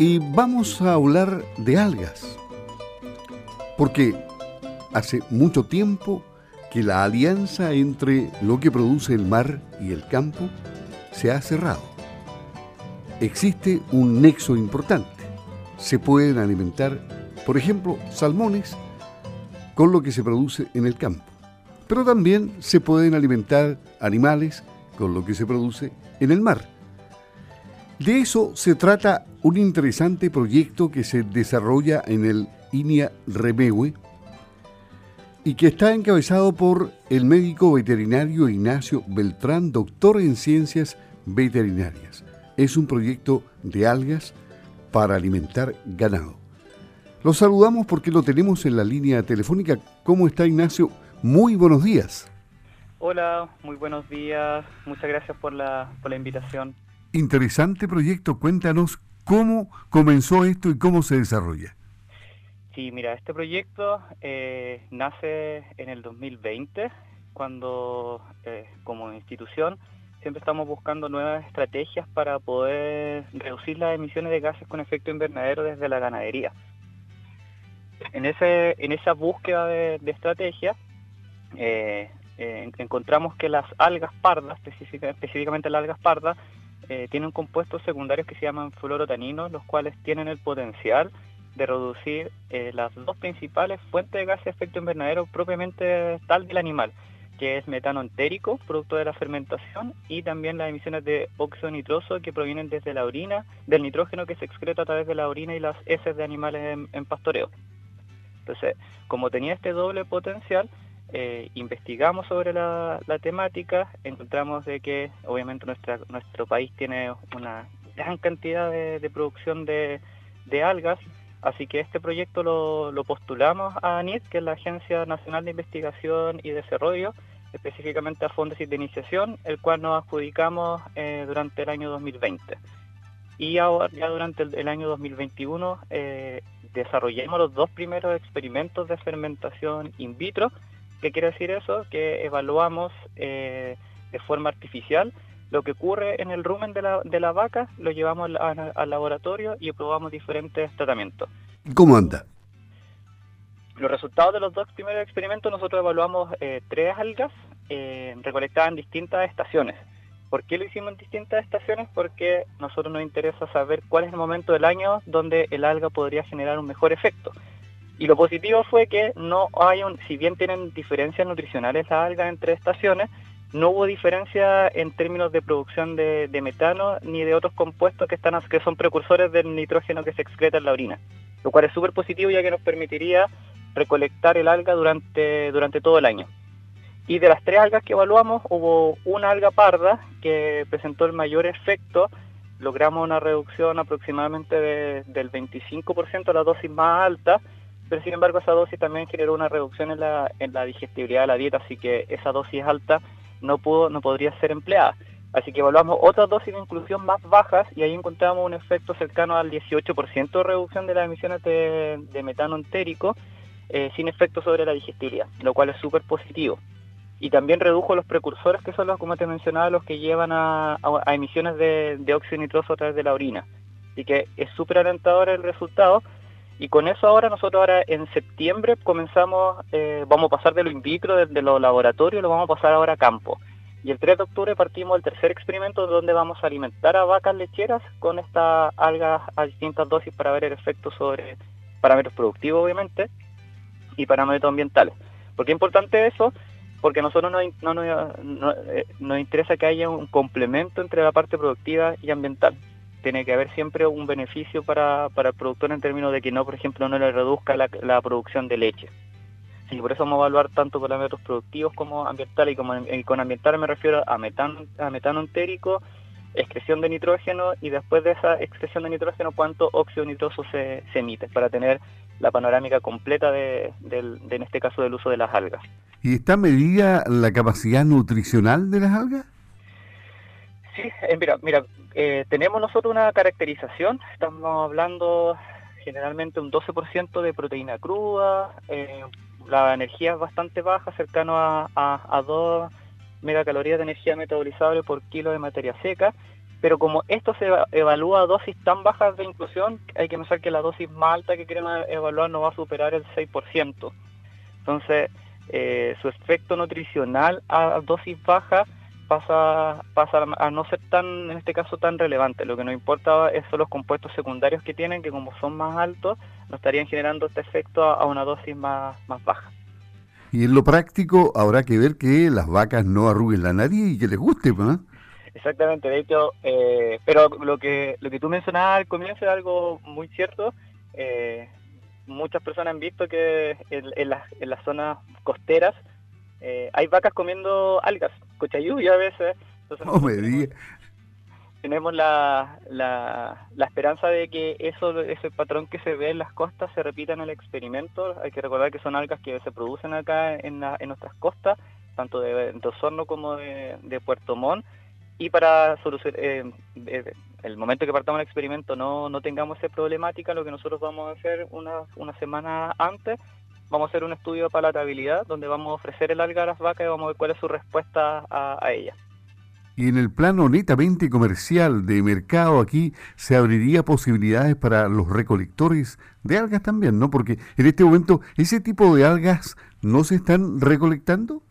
Y vamos a hablar de algas. Porque hace mucho tiempo que la alianza entre lo que produce el mar y el campo se ha cerrado. Existe un nexo importante. Se pueden alimentar, por ejemplo, salmones con lo que se produce en el campo. Pero también se pueden alimentar animales con lo que se produce en el mar. De eso se trata un interesante proyecto que se desarrolla en el INIA Remegue y que está encabezado por el médico veterinario Ignacio Beltrán, doctor en ciencias veterinarias. Es un proyecto de algas para alimentar ganado. Lo saludamos porque lo tenemos en la línea telefónica. ¿Cómo está Ignacio? Muy buenos días. Hola, muy buenos días. Muchas gracias por la, por la invitación. Interesante proyecto. Cuéntanos cómo comenzó esto y cómo se desarrolla. Sí, mira, este proyecto eh, nace en el 2020, cuando eh, como institución siempre estamos buscando nuevas estrategias para poder reducir las emisiones de gases con efecto invernadero desde la ganadería. En, ese, en esa búsqueda de, estrategia, eh, eh, encontramos que las algas pardas, específicamente las algas pardas, eh, tienen compuestos secundarios que se llaman fluorotaninos, los cuales tienen el potencial de reducir las dos principales fuentes de gases de efecto invernadero propiamente tal del animal, que es metano entérico, producto de la fermentación, y también las emisiones de óxido nitroso que provienen desde la orina, del nitrógeno que se excreta a través de la orina y las heces de animales en pastoreo. Entonces, como tenía este doble potencial, eh, investigamos sobre la, temática, encontramos de que obviamente nuestra, nuestro país tiene una gran cantidad de, producción de, algas, así que este proyecto lo, postulamos a ANIT, que es la Agencia Nacional de Investigación y Desarrollo, específicamente a fondos de iniciación, el cual nos adjudicamos eh, durante el año 2020. Y ahora, ya durante el, año 2021 eh, desarrollemos los dos primeros experimentos de fermentación in vitro. ¿Qué quiere decir eso? Que evaluamos eh, de forma artificial lo que ocurre en el rumen de la, de la vaca, lo llevamos al, laboratorio y probamos diferentes tratamientos. ¿Cómo anda? Los resultados de los dos primeros experimentos nosotros evaluamos eh, tres algas eh, recolectadas en distintas estaciones. ¿Por qué lo hicimos en distintas estaciones? Porque a nosotros nos interesa saber cuál es el momento del año donde el alga podría generar un mejor efecto. Y lo positivo fue que no hay un, si bien tienen diferencias nutricionales las algas entre estaciones, no hubo diferencia en términos de producción de, metano ni de otros compuestos que están que son precursores del nitrógeno que se excreta en la orina. Lo cual es súper positivo ya que nos permitiría recolectar el alga durante, durante todo el año. Y de las tres algas que evaluamos, hubo una alga parda que presentó el mayor efecto. Logramos una reducción aproximadamente del 25% a la dosis más alta, pero sin embargo esa dosis también generó una reducción en la, en la digestibilidad de la dieta, así que esa dosis alta no, pudo, no podría ser empleada. Así que evaluamos otras dosis de inclusión más bajas y ahí encontramos un efecto cercano al 18% de reducción de las emisiones de, metano entérico eh, sin efecto sobre la digestibilidad, lo cual es súper positivo y también redujo los precursores que son los, como te mencionaba, los que llevan a, emisiones de, óxido nitroso a través de la orina. Así que es súper alentador el resultado y con eso ahora nosotros ahora en septiembre comenzamos, eh, vamos a pasar de lo in vitro, de, los laboratorios, lo vamos a pasar ahora a campo. Y el 3 de octubre partimos del tercer experimento donde vamos a alimentar a vacas lecheras con esta alga a distintas dosis para ver el efecto sobre parámetros productivos obviamente y parámetros ambientales. ¿Por qué es importante eso? porque a nosotros no, eh, nos interesa que haya un complemento entre la parte productiva y ambiental. Tiene que haber siempre un beneficio para, el productor en términos de que no, por ejemplo, no le reduzca la, producción de leche. Y por eso vamos a evaluar tanto parámetros productivos como ambientales, y, como, con ambiental me refiero a metano, a metano entérico, excreción de nitrógeno y después de esa excreción de nitrógeno cuánto óxido nitroso se, emite para tener la panorámica completa de, en este caso del uso de las algas. ¿Y está medida la capacidad nutricional de las algas? Sí, eh, mira, mira eh, tenemos nosotros una caracterización, estamos hablando generalmente un 12% de proteína cruda, eh, la energía es bastante baja, cercano a, a, a 2 megacalorías de energía metabolizable por kilo de materia seca, pero como esto se evalúa a dosis tan bajas de inclusión, hay que pensar que la dosis más alta que queremos evaluar no va a superar el 6%. Entonces, eh, su efecto nutricional a dosis baja pasa, pasa a no ser tan, en este caso, tan relevante. Lo que nos importa son los compuestos secundarios que tienen, que como son más altos, nos estarían generando este efecto a, una dosis más, más baja. Y en lo práctico habrá que ver que las vacas no arruguen la nariz y que les guste, ¿no? Exactamente, de hecho, eh, pero lo que lo que tú mencionabas al comienzo es algo muy cierto. Eh, muchas personas han visto que en, las, en las zonas costeras eh, hay vacas comiendo algas, cochayuya a veces. no me digas. Tenemos la, la, la, esperanza de que eso ese patrón que se ve en las costas se repita en el experimento. Hay que recordar que son algas que se producen acá en, en nuestras costas, tanto de, de Osorno como de, de Puerto Montt y para solucionar eh, eh, el momento que partamos el experimento no, no tengamos esa problemática, lo que nosotros vamos a hacer una, una semana antes, vamos a hacer un estudio de palatabilidad donde vamos a ofrecer el alga a las vacas y vamos a ver cuál es su respuesta a, a ella. Y en el plano netamente comercial de mercado aquí se abriría posibilidades para los recolectores de algas también, ¿no? Porque en este momento ese tipo de algas no se están recolectando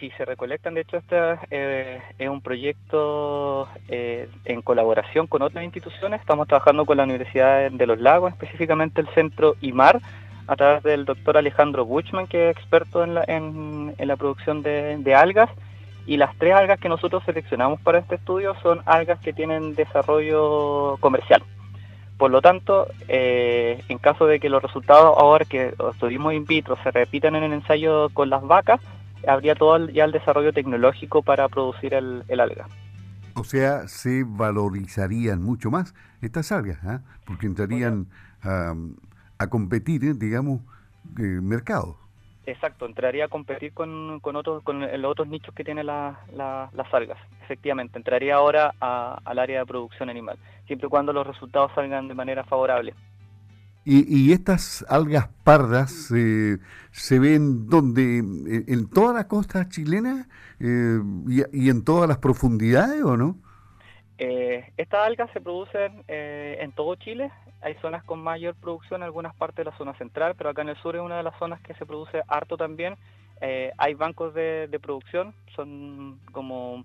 si se recolectan. De hecho, este eh, es un proyecto eh, en colaboración con otras instituciones. Estamos trabajando con la Universidad de los Lagos, específicamente el Centro IMAR, a través del doctor Alejandro Buchman, que es experto en la, en, la producción de, algas. Y las tres algas que nosotros seleccionamos para este estudio son algas que tienen desarrollo comercial. Por lo tanto, eh, en caso de que los resultados ahora que estuvimos in vitro se repitan en el ensayo con las vacas, habría todo ya el desarrollo tecnológico para producir el, alga. O sea, se valorizarían mucho más estas algas, ¿ah? porque entrarían a, competir, ¿eh? digamos, eh, mercados. Exacto, entraría a competir con, con, otros, con los otros nichos que tienen las algas, efectivamente. Entraría ahora al área de producción animal, siempre y cuando los resultados salgan de manera favorable. Y, estas algas pardas eh, se ven donde en toda la costa chilena eh, y, en todas las profundidades o no? Eh, estas algas se producen en todo Chile. Hay zonas con mayor producción, en algunas partes de la zona central, pero acá en el sur es una de las zonas que se produce harto también. hay bancos de, de producción, son como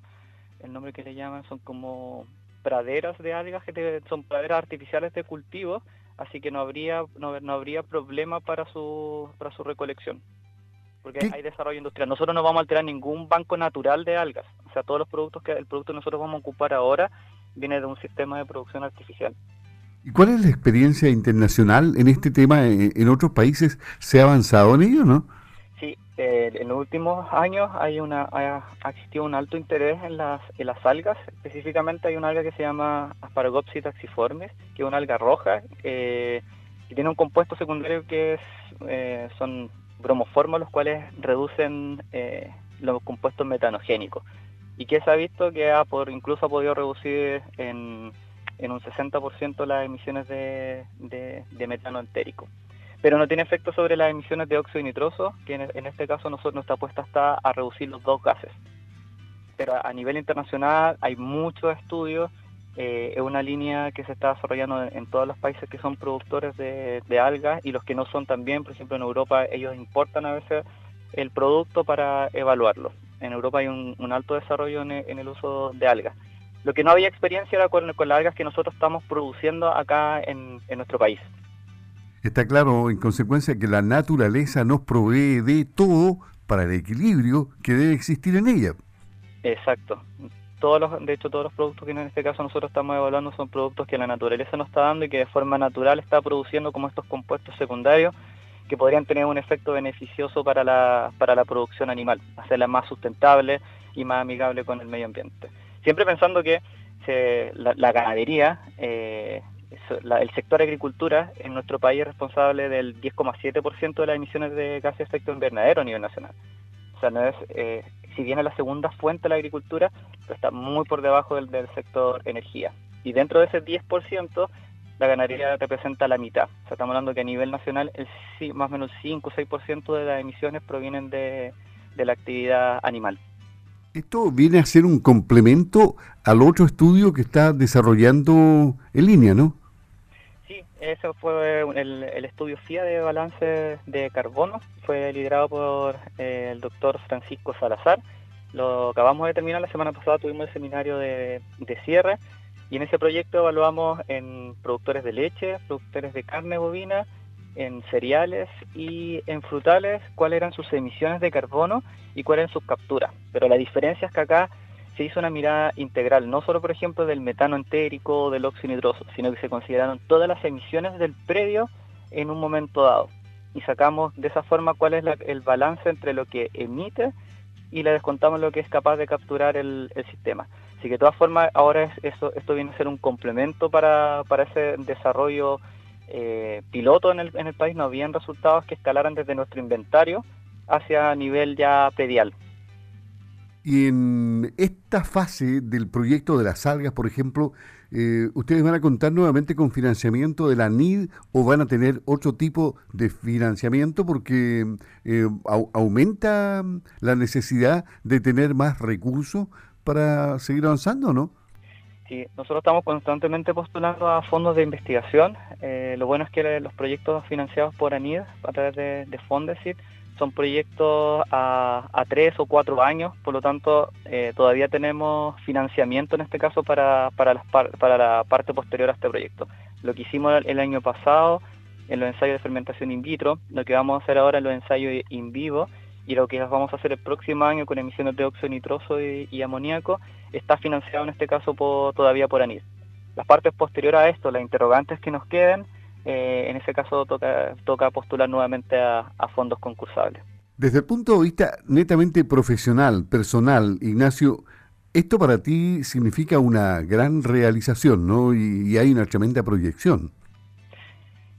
el nombre que le llaman, son como praderas de algas, que son praderas artificiales de cultivo así que no habría no, no habría problema para su para su recolección porque hay desarrollo industrial. Nosotros no vamos a alterar ningún banco natural de algas, o sea, todos los productos que el producto que nosotros vamos a ocupar ahora viene de un sistema de producción artificial. ¿Y cuál es la experiencia internacional en este tema? ¿En otros países se ha avanzado en ello, no? Eh, en los últimos años hay una, ha, existido un alto interés en las, en las algas, específicamente hay una alga que se llama Asparagopsis taxiformis, que es una alga roja, eh, que tiene un compuesto secundario que es, eh, son bromoformos, los cuales reducen los compuestos metanogénicos, y que se ha visto que ha por, incluso ha podido reducir en, en un 60% las emisiones de, metano entérico pero no tiene efecto sobre las emisiones de óxido nitroso, que en, este caso nosotros, nuestra apuesta está a reducir los dos gases. Pero a, nivel internacional hay muchos estudios, eh, es una línea que se está desarrollando en, todos los países que son productores de, algas y los que no son también, por ejemplo en Europa ellos importan a veces el producto para evaluarlo. En Europa hay un, alto desarrollo en, el uso de algas. Lo que no había experiencia era con, las algas que nosotros estamos produciendo acá en nuestro país. Está claro, en consecuencia, que la naturaleza nos provee de todo para el equilibrio que debe existir en ella. Exacto. Todos los, de hecho, todos los productos que en este caso nosotros estamos evaluando son productos que la naturaleza nos está dando y que de forma natural está produciendo como estos compuestos secundarios que podrían tener un efecto beneficioso para la, para la producción animal, hacerla más sustentable y más amigable con el medio ambiente. Siempre pensando que la, ganadería eh, el sector agricultura en nuestro país es responsable del 10,7% de las emisiones de gases de efecto invernadero a nivel nacional. O sea, no es, eh, si bien es la segunda fuente de la agricultura, pero está muy por debajo del, sector energía. Y dentro de ese 10%, la ganadería representa la mitad. O sea, estamos hablando que a nivel nacional el, más o menos 5 o 6% de las emisiones provienen de la actividad animal. Esto viene a ser un complemento al otro estudio que está desarrollando en línea, ¿no? Sí, ese fue el, estudio FIA de balance de carbono, fue liderado por eh, el doctor Francisco Salazar. Lo acabamos de terminar la semana pasada, tuvimos el seminario de cierre y en ese proyecto evaluamos en productores de leche, productores de carne bovina, en cereales y en frutales cuáles eran sus emisiones de carbono y cuáles eran sus capturas. Pero la diferencia es que acá se hizo una mirada integral, no solo por ejemplo del metano entérico o del óxido nitroso, sino que se consideraron todas las emisiones del predio en un momento dado. Y sacamos de esa forma cuál es el balance entre lo que emite y le descontamos lo que es capaz de capturar el, sistema. Así que de todas formas ahora eso, esto viene a ser un complemento para, para ese desarrollo eh, piloto en el, en el país, no habían resultados que escalaran desde nuestro inventario hacia nivel ya predial. Y en esta fase del proyecto de las algas, por ejemplo, eh, ¿ustedes van a contar nuevamente con financiamiento de la NID o van a tener otro tipo de financiamiento porque eh, aumenta la necesidad de tener más recursos para seguir avanzando, ¿no? Sí, nosotros estamos constantemente postulando a fondos de investigación. Eh, lo bueno es que los proyectos financiados por ANID a través de, de Fondesit son proyectos a, tres o cuatro años, por lo tanto eh, todavía tenemos financiamiento en este caso para, para la parte posterior a este proyecto. Lo que hicimos el año pasado en los ensayos de fermentación in vitro, lo que vamos a hacer ahora en los ensayos in vivo y lo que vamos a hacer el próximo año con emisiones de óxido nitroso y, amoníaco está financiado en este caso todavía por ANID. Las partes posteriores a esto, las interrogantes que nos queden, eh, en ese caso toca, toca postular nuevamente a, fondos concursables. Desde el punto de vista netamente profesional, personal, Ignacio, esto para ti significa una gran realización, ¿no? Y, hay una tremenda proyección.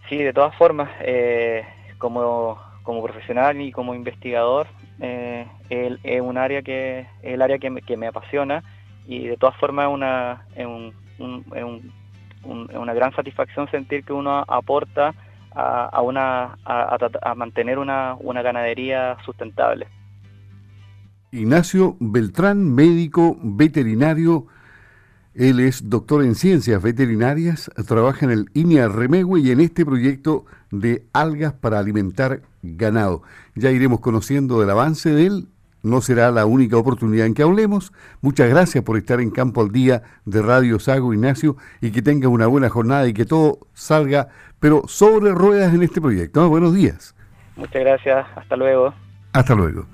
Sí, de todas formas, eh, como como profesional y como investigador eh, es un área que el área que me, que me apasiona y de todas formas es una es un, una gran satisfacción sentir que uno aporta a, una a, a, mantener una, una ganadería sustentable. Ignacio Beltrán, médico veterinario él es doctor en ciencias veterinarias, trabaja en el INIA Remegüe y en este proyecto de algas para alimentar ganado. Ya iremos conociendo el avance de él. No será la única oportunidad en que hablemos. Muchas gracias por estar en Campo al Día de Radio Sago, Ignacio, y que tenga una buena jornada y que todo salga, pero sobre ruedas en este proyecto. Buenos días. Muchas gracias. Hasta luego. Hasta luego.